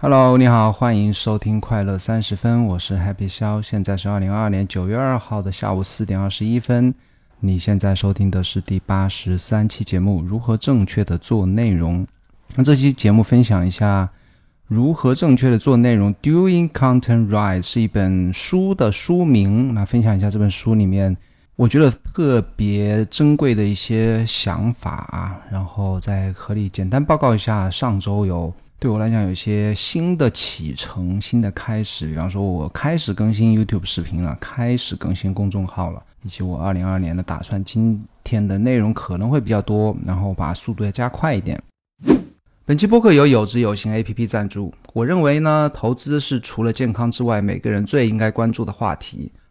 Hello，你好，欢迎收听快乐三十分，我是 Happy 肖，现在是二零二二年九月二号的下午四点二十一分。你现在收听的是第八十三期节目《如何正确的做内容》。那这期节目分享一下如何正确的做内容，Doing Content Right 是一本书的书名。那分享一下这本书里面我觉得特别珍贵的一些想法啊，然后再合理简单报告一下上周有。对我来讲，有一些新的启程、新的开始。比方说，我开始更新 YouTube 视频了，开始更新公众号了，以及我二零二二年的打算。今天的内容可能会比较多，然后把速度要加快一点。本期播客由有知有行 APP 赞助。我认为呢，投资是除了健康之外，每个人最应该关注的话题。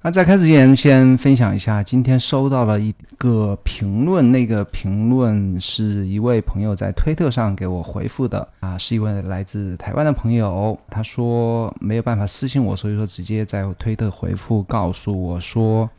那在开始之前，先分享一下今天收到了一个评论。那个评论是一位朋友在推特上给我回复的啊，是一位来自台湾的朋友。他说没有办法私信我，所以说直接在推特回复告诉我说，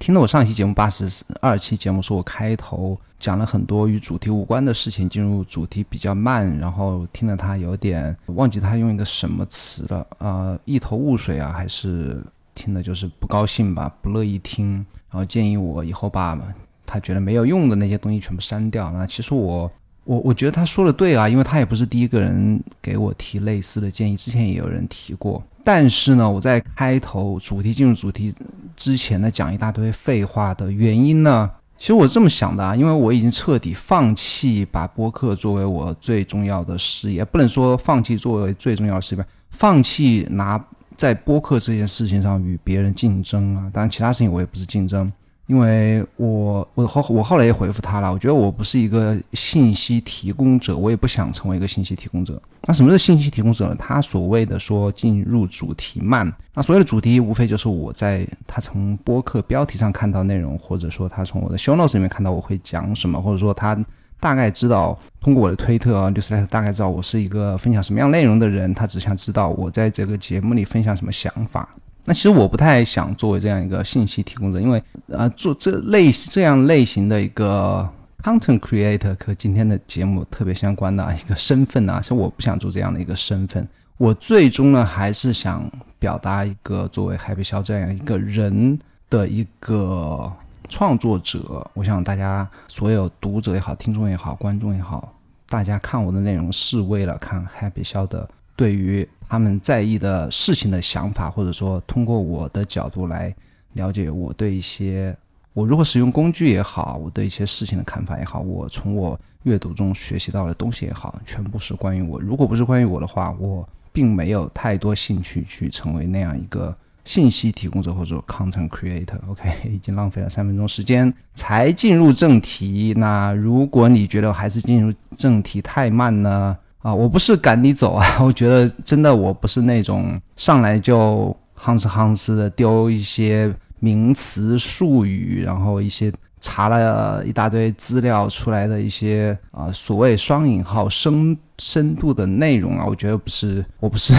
听了我上一期节目八十二期节目，说我开头讲了很多与主题无关的事情，进入主题比较慢，然后听了他有点忘记他用一个什么词了啊，一头雾水啊，还是。听的就是不高兴吧，不乐意听，然后建议我以后把他觉得没有用的那些东西全部删掉。那其实我我我觉得他说的对啊，因为他也不是第一个人给我提类似的建议，之前也有人提过。但是呢，我在开头主题进入主题之前呢，讲一大堆废话的原因呢，其实我这么想的啊，因为我已经彻底放弃把播客作为我最重要的事业，不能说放弃作为最重要的事业，放弃拿。在播客这件事情上与别人竞争啊，当然其他事情我也不是竞争，因为我我后我后来也回复他了，我觉得我不是一个信息提供者，我也不想成为一个信息提供者。那什么是信息提供者呢？他所谓的说进入主题慢，那所谓的主题无非就是我在他从播客标题上看到内容，或者说他从我的 show notes 里面看到我会讲什么，或者说他。大概知道通过我的推特啊，就是大概知道我是一个分享什么样内容的人。他只想知道我在这个节目里分享什么想法。那其实我不太想作为这样一个信息提供者，因为呃，做这类这样类型的一个 content creator 和今天的节目特别相关的一个身份啊，其实我不想做这样的一个身份。我最终呢，还是想表达一个作为海北肖这样一个人的一个。创作者，我想大家所有读者也好，听众也好，观众也好，大家看我的内容是为了看 Happy 肖的对于他们在意的事情的想法，或者说通过我的角度来了解我对一些我如何使用工具也好，我对一些事情的看法也好，我从我阅读中学习到的东西也好，全部是关于我。如果不是关于我的话，我并没有太多兴趣去成为那样一个。信息提供者或者 content creator，OK，已经浪费了三分钟时间才进入正题。那如果你觉得还是进入正题太慢呢？啊，我不是赶你走啊，我觉得真的我不是那种上来就夯哧夯哧的丢一些名词术语，然后一些查了一大堆资料出来的一些啊所谓双引号深深度的内容啊，我觉得不是，我不是。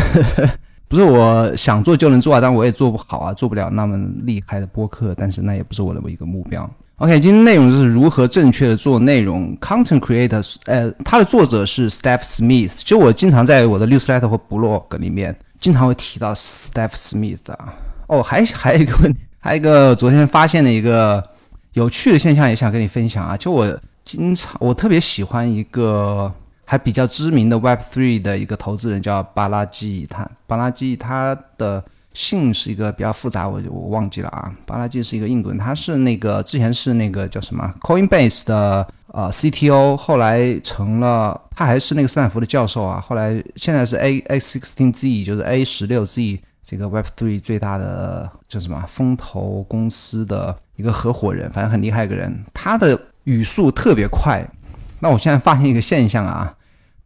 不是我想做就能做啊，但我也做不好啊，做不了那么厉害的播客。但是那也不是我的一个目标。OK，今天内容就是如何正确的做内容。Content creator，呃，它的作者是 Steph Smith。其实我经常在我的 newsletter 或 blog 里面经常会提到 Steph Smith 啊。哦，还还有一个问题，还有一个昨天发现的一个有趣的现象，也想跟你分享啊。就我经常，我特别喜欢一个。还比较知名的 Web Three 的一个投资人叫巴拉基伊，他巴拉基他的姓是一个比较复杂，我我忘记了啊。巴拉基是一个印度人，他是那个之前是那个叫什么 Coinbase 的呃 CTO，后来成了他还是那个斯坦福的教授啊。后来现在是 A A sixteen Z，就是 A 十六 Z 这个 Web Three 最大的叫什么风投公司的一个合伙人，反正很厉害一个人，他的语速特别快。那我现在发现一个现象啊，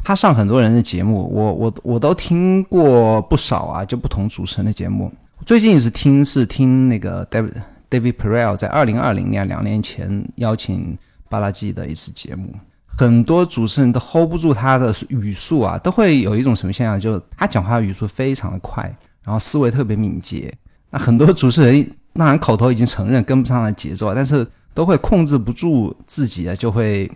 他上很多人的节目，我我我都听过不少啊，就不同主持人的节目。最近是听是听那个 David David Perel 在二零二零年两年前邀请巴拉基的一次节目。很多主持人都 hold 不住他的语速啊，都会有一种什么现象，就是他讲话语速非常的快，然后思维特别敏捷。那很多主持人当然口头已经承认跟不上了节奏，但是都会控制不住自己啊，就会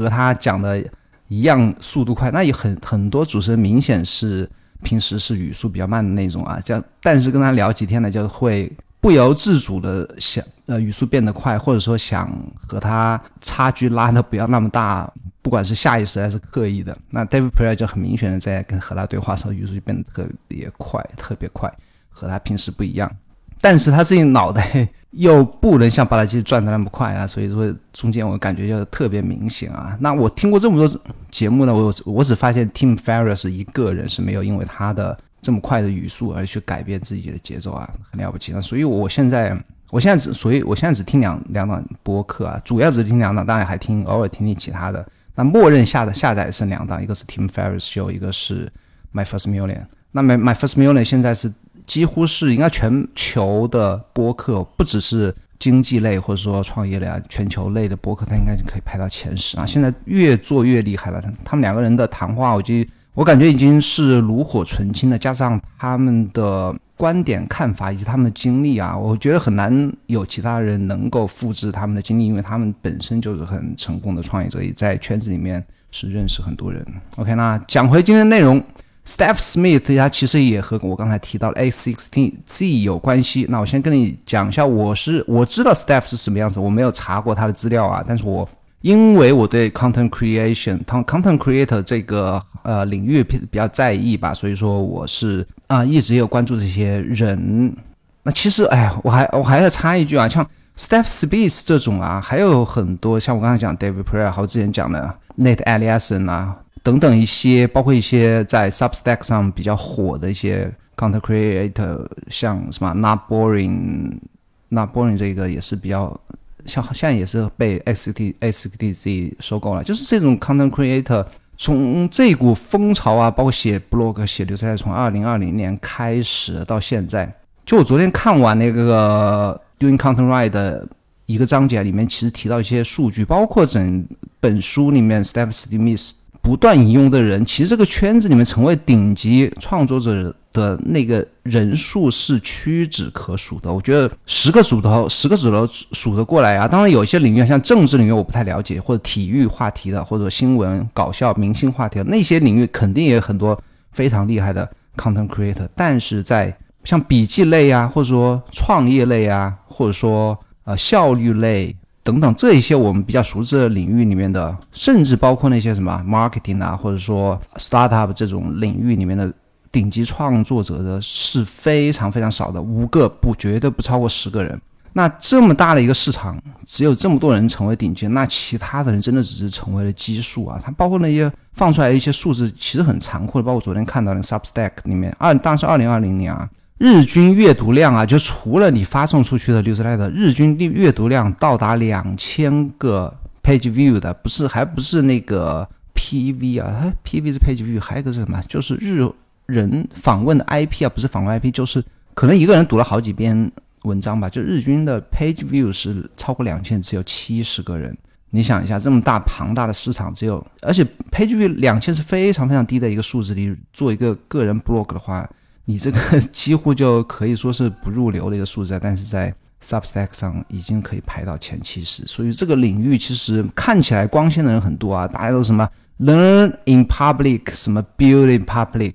和他讲的一样速度快。那有很很多主持人明显是平时是语速比较慢的那种啊，这样但是跟他聊几天呢，就会。不由自主的想，呃，语速变得快，或者说想和他差距拉的不要那么大，不管是下意识还是刻意的，那 David p r e r 就很明显的在跟和他对话时候，语速就变得特别快，特别快，和他平时不一样。但是他自己脑袋又不能像巴拉基转的那么快啊，所以说中间我感觉就特别明显啊。那我听过这么多节目呢，我我只发现 Tim Ferriss 一个人是没有因为他的。这么快的语速而去改变自己的节奏啊，很了不起。那所以我现在，我现在只，所以我现在只听两两档播客啊，主要只听两档，当然还听偶尔听听其他的。那默认下的下载是两档，一个是 Tim Ferriss Show，一个是 My First Million。那 My My First Million 现在是几乎是应该全球的播客，不只是经济类或者说创业类啊，全球类的播客，它应该就可以排到前十啊。现在越做越厉害了，他们两个人的谈话，我就。我感觉已经是炉火纯青了，加上他们的观点、看法以及他们的经历啊，我觉得很难有其他人能够复制他们的经历，因为他们本身就是很成功的创业者，也在圈子里面是认识很多人。OK，那讲回今天的内容，Steph Smith 他其实也和我刚才提到的 A16Z 有关系。那我先跟你讲一下，我是我知道 Steph 是什么样子，我没有查过他的资料啊，但是我。因为我对 content creation、content creator 这个呃领域比比较在意吧，所以说我是啊一直有关注这些人。那其实哎呀，我还我还要插一句啊，像 Steph Speed 这种啊，还有很多像我刚才讲 David p r e r 还有之前讲的 Nate Eliason 啊等等一些，包括一些在 Substack 上比较火的一些 content creator，像什么 Not Boring，Not Boring 这个也是比较。像现在也是被 X T X T Z 收购了，就是这种 content creator 从这股风潮啊，包括写 blog 写流菜，从二零二零年开始到现在，就我昨天看完那个 Doing Content Right 的一个章节里面，其实提到一些数据，包括整本书里面 Steph Smith 不断引用的人，其实这个圈子里面成为顶级创作者。的那个人数是屈指可数的，我觉得十个指头，十个指头数得过来啊。当然，有一些领域像政治领域我不太了解，或者体育话题的，或者新闻、搞笑、明星话题的那些领域，肯定也有很多非常厉害的 content creator。但是在像笔记类啊，或者说创业类啊，或者说呃效率类等等这一些我们比较熟知的领域里面的，甚至包括那些什么 marketing 啊，或者说 startup 这种领域里面的。顶级创作者的是非常非常少的，五个不绝对不超过十个人。那这么大的一个市场，只有这么多人成为顶级，那其他的人真的只是成为了基数啊！它包括那些放出来的一些数字，其实很残酷的。包括昨天看到的 Substack 里面，二当时二零二零年啊，日均阅读量啊，就除了你发送出去的 newsletter，日均阅读量到达两千个 page view 的，不是还不是那个 PV 啊？PV 是 page view，还有一个是什么？就是日。人访问的 IP 啊，不是访问 IP，就是可能一个人读了好几篇文章吧。就日均的 page view 是超过两千，只有七十个人。你想一下，这么大庞大的市场，只有而且 page view 两千是非常非常低的一个数字。你做一个个人 blog 的话，你这个 几乎就可以说是不入流的一个数字。但是在 Substack 上已经可以排到前七十，所以这个领域其实看起来光鲜的人很多啊。大家都什么 learn in public，什么 build in public。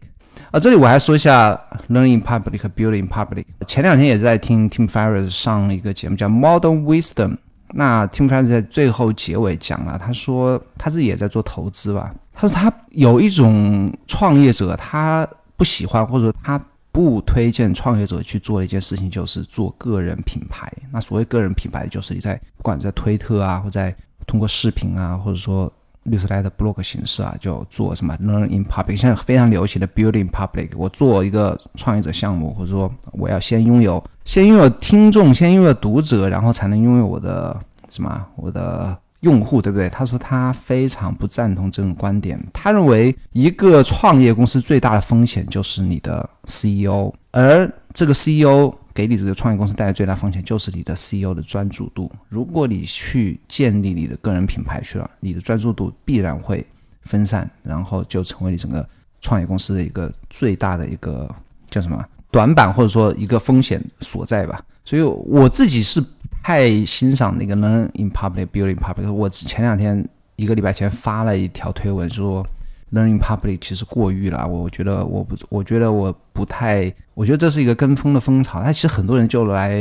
啊，这里我还说一下 learning public 和 building public。前两天也在听 Tim Ferriss 上一个节目叫 Modern Wisdom。那 Tim Ferriss 在最后结尾讲了，他说他自己也在做投资吧。他说他有一种创业者，他不喜欢或者他不推荐创业者去做的一件事情，就是做个人品牌。那所谓个人品牌，就是你在不管在推特啊，或在通过视频啊，或者说律师来的 blog 形式啊，就做什么 learn in public，现在非常流行的 building public。我做一个创业者项目，或者说我要先拥有，先拥有听众，先拥有读者，然后才能拥有我的什么，我的用户，对不对？他说他非常不赞同这种观点，他认为一个创业公司最大的风险就是你的 CEO，而这个 CEO。给你这个创业公司带来最大风险就是你的 CEO 的专注度。如果你去建立你的个人品牌去了，你的专注度必然会分散，然后就成为你整个创业公司的一个最大的一个叫什么短板，或者说一个风险所在吧。所以我自己是太欣赏那个 learn in public, building public。我前两天一个礼拜前发了一条推文说。learn in public 其实过誉了，我觉得我不，我觉得我不太，我觉得这是一个跟风的风潮。他其实很多人就来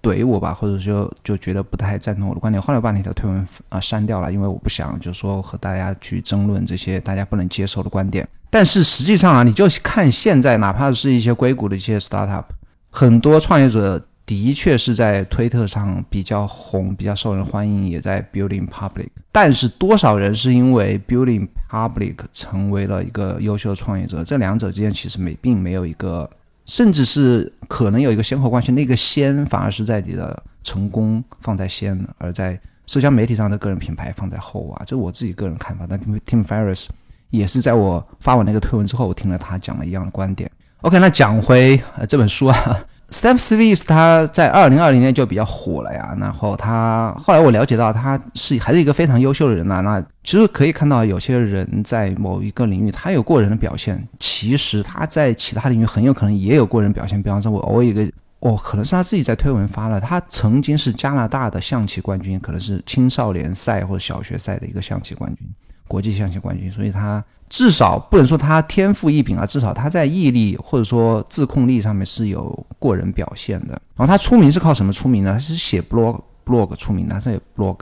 怼我吧，或者说就觉得不太赞同我的观点。后来我把那条推文啊删掉了，因为我不想就是说和大家去争论这些大家不能接受的观点。但是实际上啊，你就看现在，哪怕是一些硅谷的一些 startup，很多创业者。的确是在推特上比较红，比较受人欢迎，也在 building public。但是多少人是因为 building public 成为了一个优秀的创业者？这两者之间其实没并没有一个，甚至是可能有一个先后关系。那个先反而是在你的成功放在先，而在社交媒体上的个人品牌放在后啊。这我自己个人看法。但 Tim Ferriss 也是在我发完那个推文之后，我听了他讲了一样的观点。OK，那讲回呃这本书啊。Steph Smith 他在二零二零年就比较火了呀，然后他后来我了解到他是还是一个非常优秀的人呐。那其实可以看到有些人在某一个领域他有过人的表现，其实他在其他领域很有可能也有过人表现。比方说，我偶尔一个哦，可能是他自己在推文发了，他曾经是加拿大的象棋冠军，可能是青少年赛或者小学赛的一个象棋冠军，国际象棋冠军，所以他。至少不能说他天赋异禀啊，至少他在毅力或者说自控力上面是有过人表现的。然后他出名是靠什么出名呢？他是写 blog blog 出名的，他写 blog。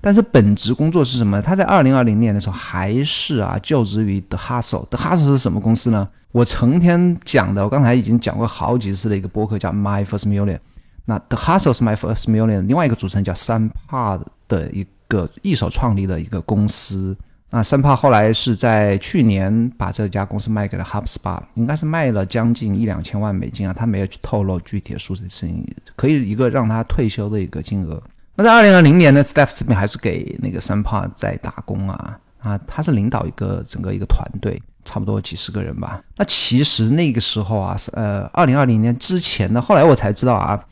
但是本职工作是什么？他在二零二零年的时候还是啊就职于 The Hustle。The Hustle 是什么公司呢？我成天讲的，我刚才已经讲过好几次的一个播客叫 My First Million。那 The Hustle 是 My First Million，另外一个主持人叫 Sam Pod 的一个一手创立的一个公司。那三帕后来是在去年把这家公司卖给了 HubSpot，应该是卖了将近一两千万美金啊，他没有去透露具体的数字，是可以一个让他退休的一个金额。那在二零二零年呢，Steph 这边还是给那个三帕在打工啊啊，他是领导一个整个一个团队，差不多几十个人吧。那其实那个时候啊，是呃二零二零年之前的，后来我才知道啊。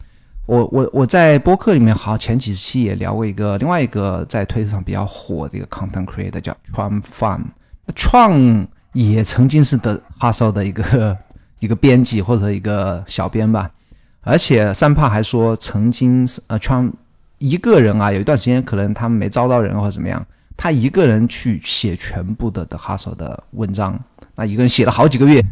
我我我在播客里面好前几期也聊过一个另外一个在推特上比较火的一个 content creator 叫 Trump Fun，那 Tron 也曾经是的 Hustle 的一个一个编辑或者一个小编吧，而且三炮还说曾经是呃 Trump 一个人啊有一段时间可能他们没招到人或者怎么样，他一个人去写全部的的 Hustle 的文章，那一个人写了好几个月，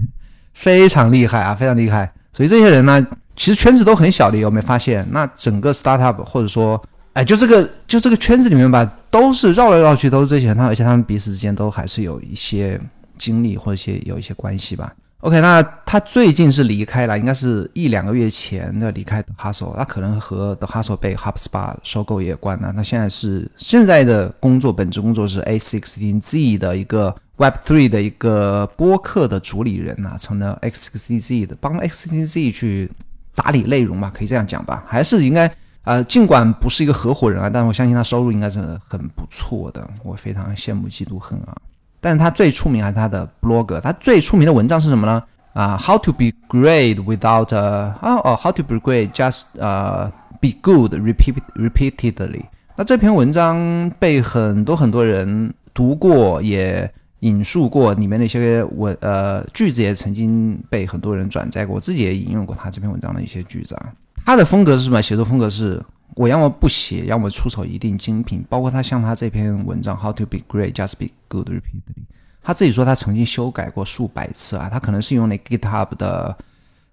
非常厉害啊，非常厉害，所以这些人呢。其实圈子都很小的，有没有发现？那整个 startup 或者说，哎，就这个就这个圈子里面吧，都是绕来绕去都是这些人，他而且他们彼此之间都还是有一些经历或者一些有一些关系吧。OK，那他最近是离开了，应该是一两个月前的离开 Hustle，那可能和 The Hustle 被 HubSpot 收购也有关了。那现在是现在的工作本职工作是 A16Z 的一个。Web Three 的一个播客的主理人呐，成了 X6Z 的，帮 X6Z 去。打理内容吧，可以这样讲吧，还是应该呃，尽管不是一个合伙人啊，但我相信他收入应该是很不错的，我非常羡慕嫉妒恨啊。但是他最出名还是他的 blog，他最出名的文章是什么呢？啊，How to be great without 啊哦，How to be great just 呃 be good repeat repeatedly。那这篇文章被很多很多人读过，也。引述过里面的一些文呃句子，也曾经被很多人转载过。我自己也引用过他这篇文章的一些句子啊。他的风格是什么？写作风格是我要么不写，要么出手一定精品。包括他像他这篇文章《How to be great, just be good repeatedly》，他自己说他曾经修改过数百次啊。他可能是用那 GitHub 的。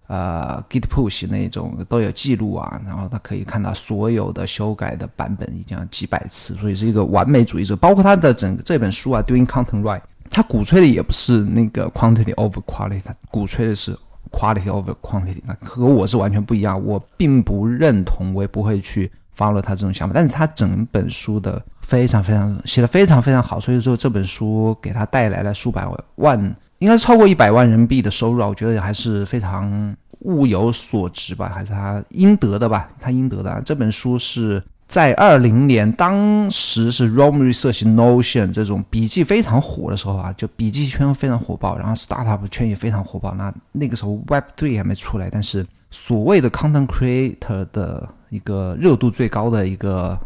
呃，Git push 那种都有记录啊，然后他可以看到所有的修改的版本已经几百次，所以是一个完美主义者。包括他的整个这本书啊，Doing Content Right，他鼓吹的也不是那个 quantity over quality，他鼓吹的是 quality over quantity。那和我是完全不一样，我并不认同，我也不会去 follow 他这种想法，但是他整本书的非常非常写的非常非常好，所以说这本书给他带来了数百万，应该是超过一百万人民币的收入啊，我觉得还是非常物有所值吧，还是他应得的吧，他应得的。这本书是在二零年，当时是 Rome Research Notion 这种笔记非常火的时候啊，就笔记圈非常火爆，然后 startup 圈也非常火爆。那那个时候 Web Three 还没出来，但是所谓的 Content Creator 的。一个热度最高的一个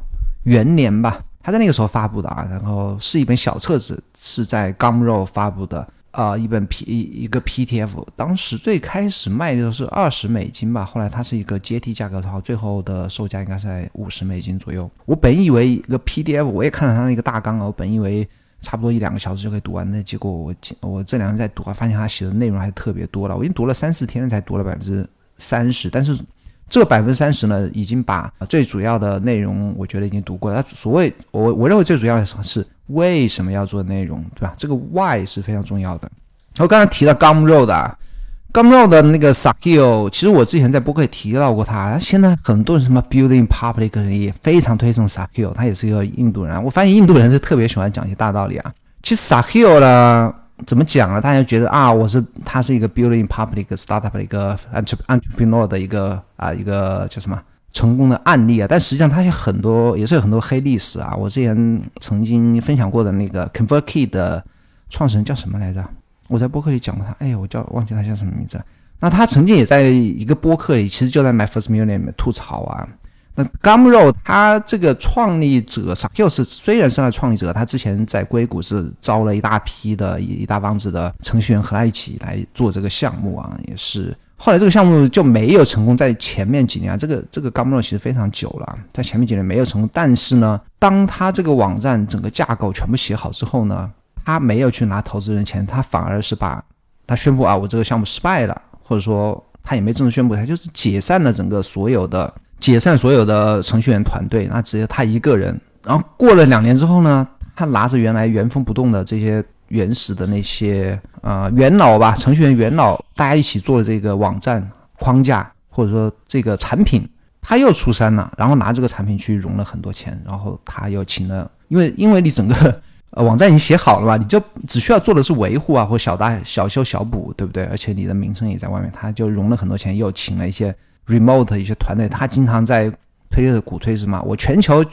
元年吧，他在那个时候发布的啊，然后是一本小册子，是在 Gumroad 发布的啊，一本 P 一个 PDF，当时最开始卖的是二十美金吧，后来它是一个阶梯价格，然后最后的售价应该是在五十美金左右。我本以为一个 PDF，我也看了它那个大纲啊，我本以为差不多一两个小时就可以读完，那结果我我这两天在读啊，发现它写的内容还特别多了，我已经读了三四天了才读了百分之三十，但是。这百分之三十呢，已经把最主要的内容，我觉得已经读过了。它所谓我我认为最主要的是是为什么要做内容，对吧？这个 why 是非常重要的。我刚才提到 Gumroad 啊，Gumroad 的那个 Sakio，其实我之前在播客也提到过他。现在很多人什么 Building Public 也非常推崇 Sakio，他也是一个印度人。我发现印度人是特别喜欢讲一些大道理啊。其实 Sakio 呢。怎么讲呢？大家觉得啊，我是他是一个 building public startup 的一个 entrepreneur 的一个啊一个叫什么成功的案例啊？但实际上他有很多也是有很多黑历史啊。我之前曾经分享过的那个 ConvertKey 的创始人叫什么来着？我在播客里讲过他，哎呀，我叫忘记他叫什么名字了。那他曾经也在一个播客里，其实就在 My First Million 里面吐槽啊。那 Gumroad 他这个创立者 s a k i o 是虽然是他创立者，他之前在硅谷是招了一大批的一大帮子的程序员和他一起来做这个项目啊，也是后来这个项目就没有成功。在前面几年啊，这个这个 Gumroad 其实非常久了，在前面几年没有成功。但是呢，当他这个网站整个架构全部写好之后呢，他没有去拿投资人钱，他反而是把他宣布啊，我这个项目失败了，或者说他也没正式宣布，他就是解散了整个所有的。解散所有的程序员团队，那只有他一个人。然后过了两年之后呢，他拿着原来原封不动的这些原始的那些呃元老吧，程序员元老，大家一起做的这个网站框架或者说这个产品，他又出山了，然后拿这个产品去融了很多钱，然后他又请了，因为因为你整个 呃网站已经写好了嘛，你就只需要做的是维护啊或小大小修小补，对不对？而且你的名声也在外面，他就融了很多钱，又请了一些。Remote 一些团队，他经常在推着鼓吹什么，我全球，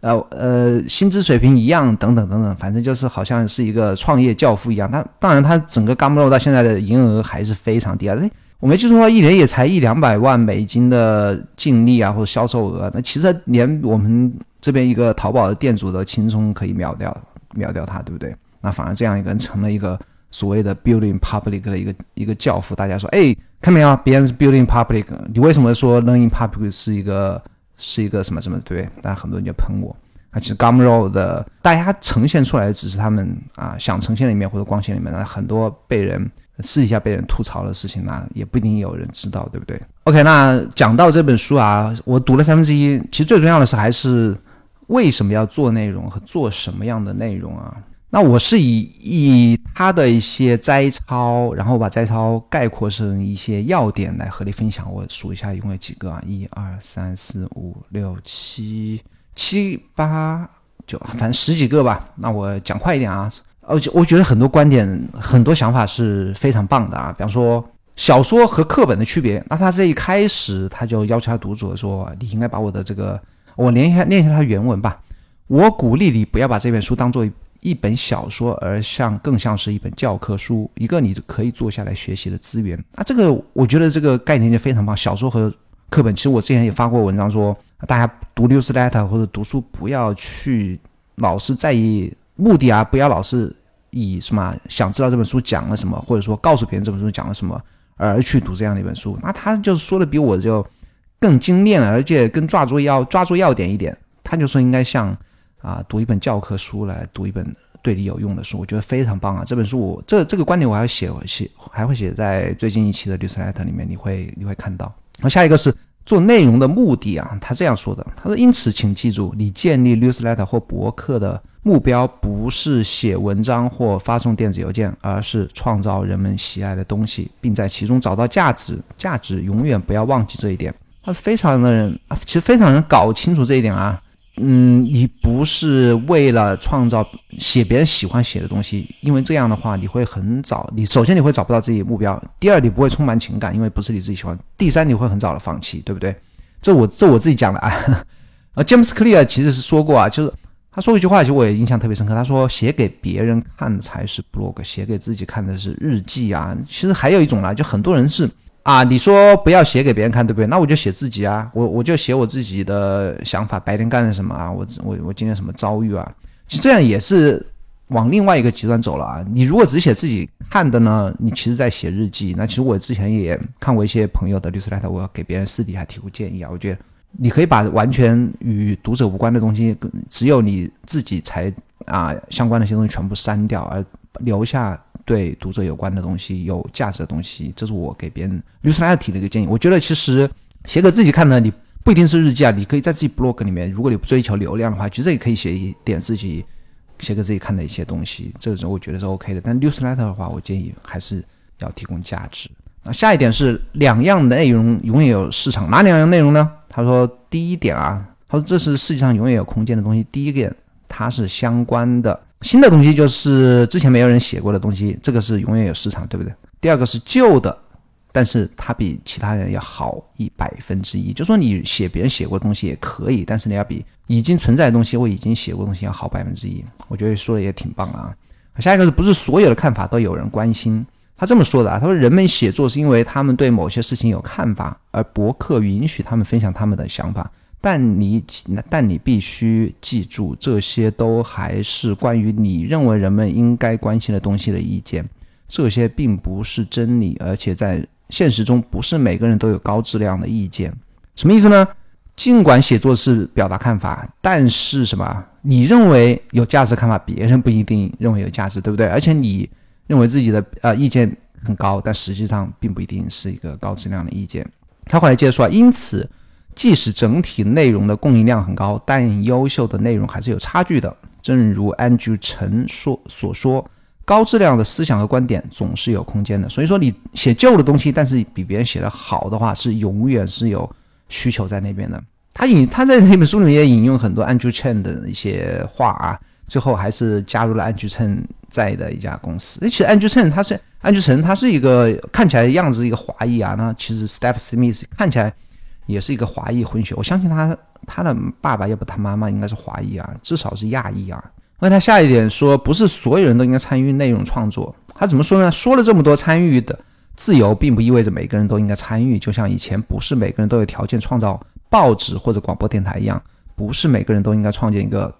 呃呃，薪资水平一样，等等等等，反正就是好像是一个创业教父一样。他当然，他整个 Gumroad 到现在的营业额还是非常低啊。哎，我没记错的话，一年也才一两百万美金的净利啊，或者销售额。那其实连我们这边一个淘宝的店主都轻松可以秒掉，秒掉他，对不对？那反而这样一个人成了一个。所谓的 building public 的一个一个教父，大家说，哎，看没有？别人是 building public，你为什么说 learning public 是一个是一个什么什么？对，大家很多人就喷我。啊，其实 Gumroad 的大家呈现出来的只是他们啊想呈现的一面或者光鲜里面，那很多被人私底下被人吐槽的事情呢，也不一定有人知道，对不对？OK，那讲到这本书啊，我读了三分之一，其实最重要的是还是为什么要做内容和做什么样的内容啊？那我是以以他的一些摘抄，然后把摘抄概括成一些要点来和你分享。我数一下，一共有几个啊？一二三四五六七七八九，反正十几个吧。那我讲快一点啊。而且我觉得很多观点、很多想法是非常棒的啊。比方说小说和课本的区别，那他这一开始他就要求他读者说：“你应该把我的这个，我念一下念一下他原文吧。我鼓励你不要把这本书当做。”一本小说，而像更像是一本教科书，一个你可以坐下来学习的资源。啊，这个我觉得这个概念就非常棒。小说和课本，其实我之前也发过文章说，大家读 newsletter 或者读书不要去老是在意目的啊，不要老是以什么想知道这本书讲了什么，或者说告诉别人这本书讲了什么而去读这样的一本书。那他就说的比我就更精炼，而且更抓住要抓住要点一点。他就说应该像。啊，读一本教科书来读一本对你有用的书，我觉得非常棒啊！这本书我这这个观点我还要写写，还会写在最近一期的 newsletter 里面，你会你会看到。那下一个是做内容的目的啊，他这样说的，他说：“因此，请记住，你建立 newsletter 或博客的目标不是写文章或发送电子邮件，而是创造人们喜爱的东西，并在其中找到价值。价值永远不要忘记这一点。”他非常的人，其实非常能搞清楚这一点啊。嗯，你不是为了创造写别人喜欢写的东西，因为这样的话你会很早，你首先你会找不到自己的目标，第二你不会充满情感，因为不是你自己喜欢，第三你会很早的放弃，对不对？这我这我自己讲的啊。啊，James Clear 其实是说过啊，就是他说一句话，其实我也印象特别深刻。他说写给别人看才是 blog，写给自己看的是日记啊。其实还有一种呢，就很多人是。啊，你说不要写给别人看，对不对？那我就写自己啊，我我就写我自己的想法，白天干了什么啊？我我我今天什么遭遇啊？其实这样也是往另外一个极端走了啊。你如果只写自己看的呢，你其实在写日记。那其实我之前也看过一些朋友的律师来头，我给别人私底下提过建议啊。我觉得你可以把完全与读者无关的东西，只有你自己才啊相关的一些东西全部删掉，而留下。对读者有关的东西、有价值的东西，这是我给别人律师来提的一个建议。我觉得其实写给自己看呢，你不一定是日记啊，你可以在自己 blog 里面，如果你不追求流量的话，其实也可以写一点自己写给自己看的一些东西，这个我觉得是 OK 的。但 newsletter 的话，我建议还是要提供价值。那下一点是两样内容永远有市场，哪两样内容呢？他说第一点啊，他说这是世界上永远有空间的东西。第一点，它是相关的。新的东西就是之前没有人写过的东西，这个是永远有市场，对不对？第二个是旧的，但是它比其他人要好一百分之一。就说你写别人写过的东西也可以，但是你要比已经存在的东西或已经写过的东西要好百分之一。我觉得说的也挺棒啊。下一个是不是所有的看法都有人关心？他这么说的啊，他说人们写作是因为他们对某些事情有看法，而博客允许他们分享他们的想法。但你，但你必须记住，这些都还是关于你认为人们应该关心的东西的意见。这些并不是真理，而且在现实中，不是每个人都有高质量的意见。什么意思呢？尽管写作是表达看法，但是什么？你认为有价值看法，别人不一定认为有价值，对不对？而且你认为自己的呃意见很高，但实际上并不一定是一个高质量的意见。他后来接着说，因此。即使整体内容的供应量很高，但优秀的内容还是有差距的。正如安吉陈说所说，高质量的思想和观点总是有空间的。所以说，你写旧的东西，但是比别人写的好的话，是永远是有需求在那边的。他引他在那本书里面也引用很多安吉陈的一些话啊，最后还是加入了安吉陈在的一家公司。其实安吉陈他是安吉陈，他是一个看起来样子一个华裔啊，那其实 Steph Smith 看起来。也是一个华裔混血，我相信他他的爸爸要不他妈妈应该是华裔啊，至少是亚裔啊。那他下一点说，不是所有人都应该参与内容创作。他怎么说呢？说了这么多参与的自由，并不意味着每个人都应该参与。就像以前不是每个人都有条件创造报纸或者广播电台一样，不是每个人都应该创建一个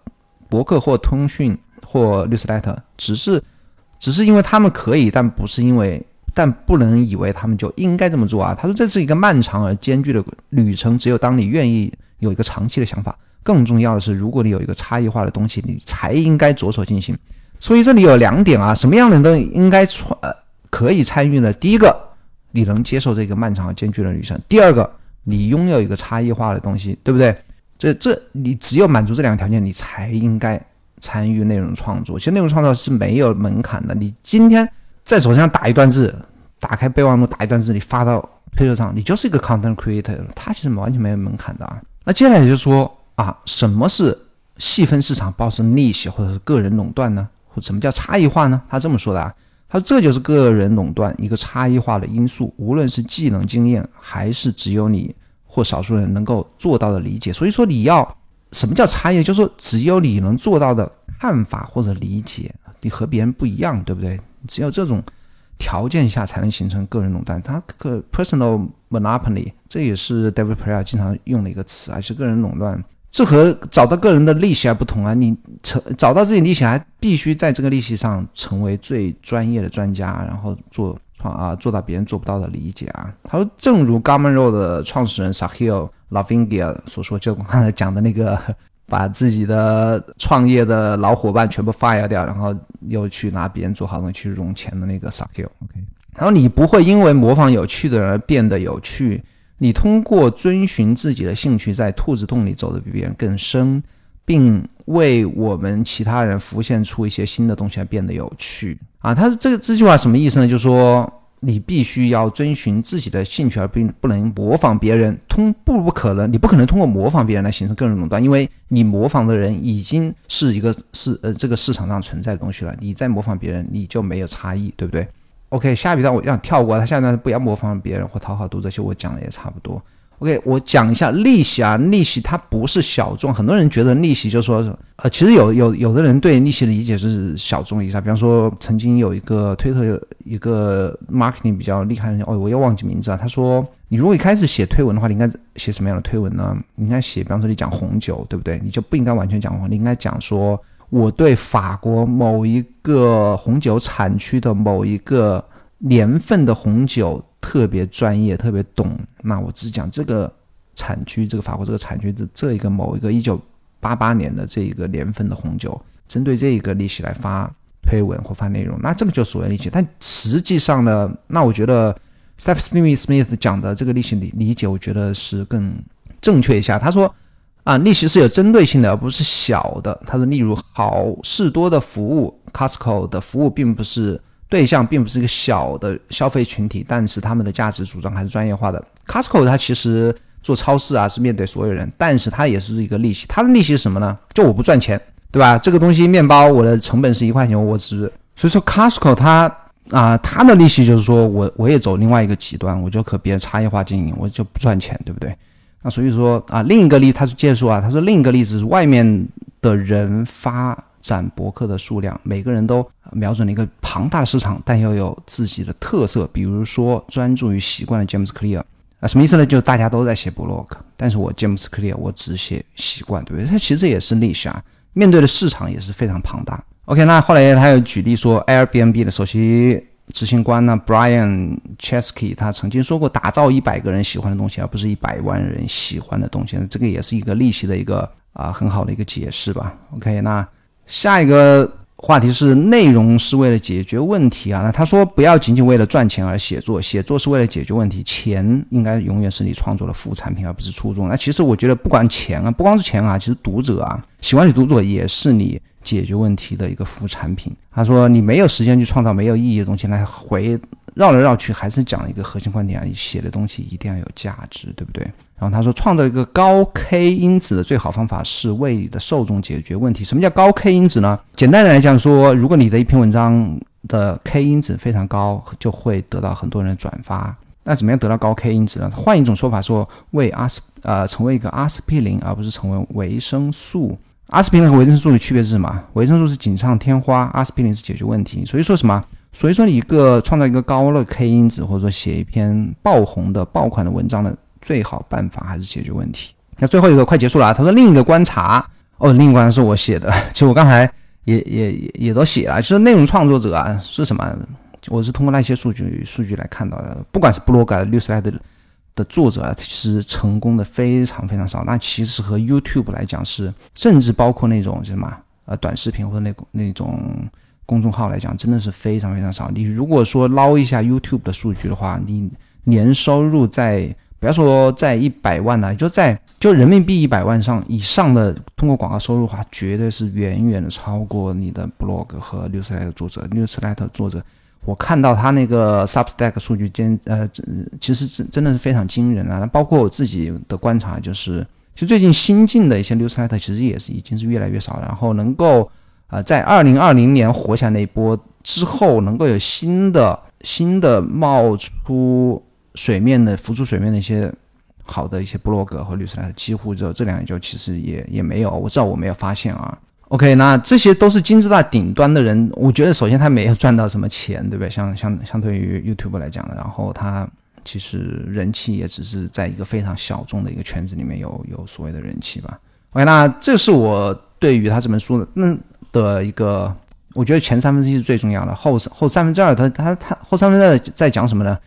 博客或通讯或 newsletter，只是只是因为他们可以，但不是因为。但不能以为他们就应该这么做啊！他说这是一个漫长而艰巨的旅程，只有当你愿意有一个长期的想法，更重要的是，如果你有一个差异化的东西，你才应该着手进行。所以这里有两点啊，什么样的人都应该参呃可以参与呢？第一个，你能接受这个漫长而艰巨的旅程；第二个，你拥有一个差异化的东西，对不对？这这你只有满足这两个条件，你才应该参与内容创作。其实内容创作是没有门槛的，你今天。在手机上打一段字，打开备忘录打一段字，你发到推特上，你就是一个 content creator 了。它其实完全没有门槛的啊。那接下来就是说啊，什么是细分市场，包括逆袭或者是个人垄断呢？或什么叫差异化呢？他这么说的啊，他说这就是个人垄断一个差异化的因素，无论是技能、经验，还是只有你或少数人能够做到的理解。所以说你要什么叫差异？就是说只有你能做到的看法或者理解，你和别人不一样，对不对？只有这种条件下才能形成个人垄断，它个 personal monopoly，这也是 David Prior 经常用的一个词啊，是个人垄断。这和找到个人的利息还不同啊，你成找到自己利息，还必须在这个利息上成为最专业的专家，然后做创啊，做到别人做不到的理解啊。他说，正如 Gamaro 的创始人 Sahil Lavinia 所说，就我刚才讲的那个。把自己的创业的老伙伴全部 fire 掉，然后又去拿别人做好东西去融钱的那个 s a k i l o k 然后你不会因为模仿有趣的人而变得有趣，你通过遵循自己的兴趣，在兔子洞里走得比别人更深，并为我们其他人浮现出一些新的东西而变得有趣啊！他这个这句话什么意思呢？就是说你必须要遵循自己的兴趣，而并不能模仿别人。通不不可能，你不可能通过模仿别人来形成个人垄断，因为你模仿的人已经是一个市呃这个市场上存在的东西了。你再模仿别人，你就没有差异，对不对？OK，下一段我想跳过，他下一段不要模仿别人或讨好读者，其实我讲的也差不多。OK，我讲一下利息啊，利息它不是小众，很多人觉得利息就说，呃，其实有有有的人对利息的理解是小众一下，比方说曾经有一个推特有一个 marketing 比较厉害的人，哦，我又忘记名字啊，他说，你如果一开始写推文的话，你应该写什么样的推文呢？你应该写，比方说你讲红酒，对不对？你就不应该完全讲红，你应该讲说我对法国某一个红酒产区的某一个年份的红酒。特别专业，特别懂。那我只讲这个产区，这个法国这个产区的这一个某一个一九八八年的这一个年份的红酒，针对这一个利息来发推文或发内容，那这个就所谓利息。但实际上呢，那我觉得 Stephanie Smith 讲的这个利息理理解，我觉得是更正确一下。他说啊，利息是有针对性的，而不是小的。他说，例如好事多的服务，Costco 的服务并不是。对象并不是一个小的消费群体，但是他们的价值主张还是专业化的。Costco 它其实做超市啊是面对所有人，但是它也是一个利息。它的利息是什么呢？就我不赚钱，对吧？这个东西面包我的成本是一块钱，我只所以说 Costco 它啊它的利息就是说我我也走另外一个极端，我就和别人差异化经营，我就不赚钱，对不对？那所以说啊另一个例他是借数啊，他说另一个例子是外面的人发。展博客的数量，每个人都瞄准了一个庞大的市场，但又有自己的特色。比如说，专注于习惯的 James Clear 啊，什么意思呢？就是大家都在写 blog，但是我 James Clear 我只写习惯，对不对？它其实也是利息啊，面对的市场也是非常庞大。OK，那后来他又举例说，Airbnb 的首席执行官呢，Brian Chesky，他曾经说过，打造一百个人喜欢的东西，而不是一百万人喜欢的东西。这个也是一个利息的一个啊很好的一个解释吧。OK，那。下一个话题是内容是为了解决问题啊？那他说不要仅仅为了赚钱而写作，写作是为了解决问题，钱应该永远是你创作的副产品，而不是初衷。那其实我觉得不管钱啊，不光是钱啊，其实读者啊，喜欢你读者也是你解决问题的一个副产品。他说你没有时间去创造没有意义的东西来回。绕来绕去还是讲一个核心观点啊，你写的东西一定要有价值，对不对？然后他说，创造一个高 K 因子的最好方法是为你的受众解决问题。什么叫高 K 因子呢？简单的来讲说，如果你的一篇文章的 K 因子非常高，就会得到很多人转发。那怎么样得到高 K 因子呢？换一种说法说，为阿司呃成为一个阿司匹林，而不是成为维生素。阿司匹林和维生素的区别是什么？维生素是锦上添花，阿司匹林是解决问题。所以说什么？所以说，你一个创造一个高的 K 因子，或者说写一篇爆红的爆款的文章的最好办法，还是解决问题。那最后一个快结束了啊！他说另一个观察哦，另一个观察是我写的，其实我刚才也也也也都写了。就是内容创作者啊是什么？我是通过那些数据数据来看到的。不管是布洛格、六十来的的作者啊，其实成功的非常非常少。那其实和 YouTube 来讲是，甚至包括那种什么呃短视频或者那那种。公众号来讲，真的是非常非常少。你如果说捞一下 YouTube 的数据的话，你年收入在不要说在一百万了，就在就人民币一百万上以上的通过广告收入的话，绝对是远远的超过你的 blog 和 newsletter 作者。newsletter 作者，我看到他那个 Substack 数据，间呃，其实真真的是非常惊人啊。包括我自己的观察，就是其实最近新进的一些 newsletter 其实也是已经是越来越少，然后能够。啊，在二零二零年活下那一波之后，能够有新的新的冒出水面的浮出水面的一些好的一些布洛格和律师来，几乎就这两年就其实也也没有，我知道我没有发现啊。OK，那这些都是金字塔顶端的人，我觉得首先他没有赚到什么钱，对不对？相相相对于 YouTube 来讲，然后他其实人气也只是在一个非常小众的一个圈子里面有有所谓的人气吧。OK，那这是我对于他这本书的那。的一个，我觉得前三分之一是最重要的，后后三分之二，他他他后三分之二在讲什么呢？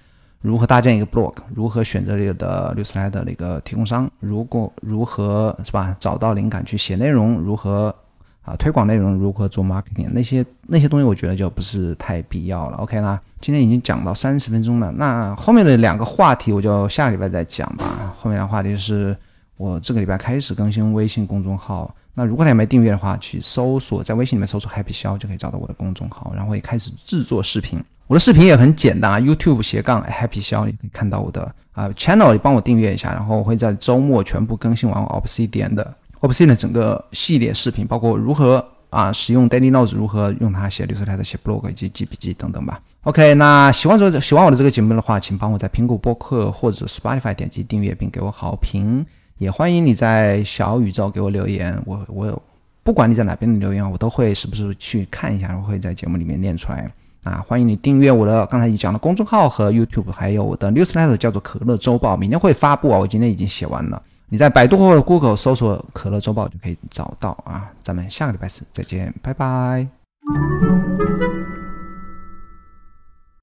如何搭建一个 blog？如何选择这个 newsletter 的那个提供商？如果如何是吧？找到灵感去写内容？如何啊推广内容？如何做 marketing？那些那些东西我觉得就不是太必要了。OK 啦，今天已经讲到三十分钟了，那后面的两个话题我就下个礼拜再讲吧。后面的话题是我这个礼拜开始更新微信公众号。那如果你还没订阅的话，去搜索在微信里面搜索 Happy 肖就可以找到我的公众号，然后也开始制作视频。我的视频也很简单啊，YouTube 斜杠 Happy 肖，你可以看到我的啊 channel，你帮我订阅一下，然后我会在周末全部更新完 Obsidian 的 Obsidian 整个系列视频，包括如何啊使用 Daily Notes，如何用它写 Newsletter、写 blog 以及记笔记等等吧。OK，那喜欢这喜欢我的这个节目的话，请帮我在苹果播客或者 Spotify 点击订阅并给我好评，也欢迎你在小宇宙给我留言，我我有不管你在哪边的留言，我都会时不时去看一下，我会在节目里面念出来。啊，欢迎你订阅我的刚才已讲的公众号和 YouTube，还有我的 Newsletter，叫做可乐周报，明天会发布啊。我今天已经写完了，你在百度或者 Google 搜索可乐周报就可以找到啊。咱们下个礼拜四再见，拜拜。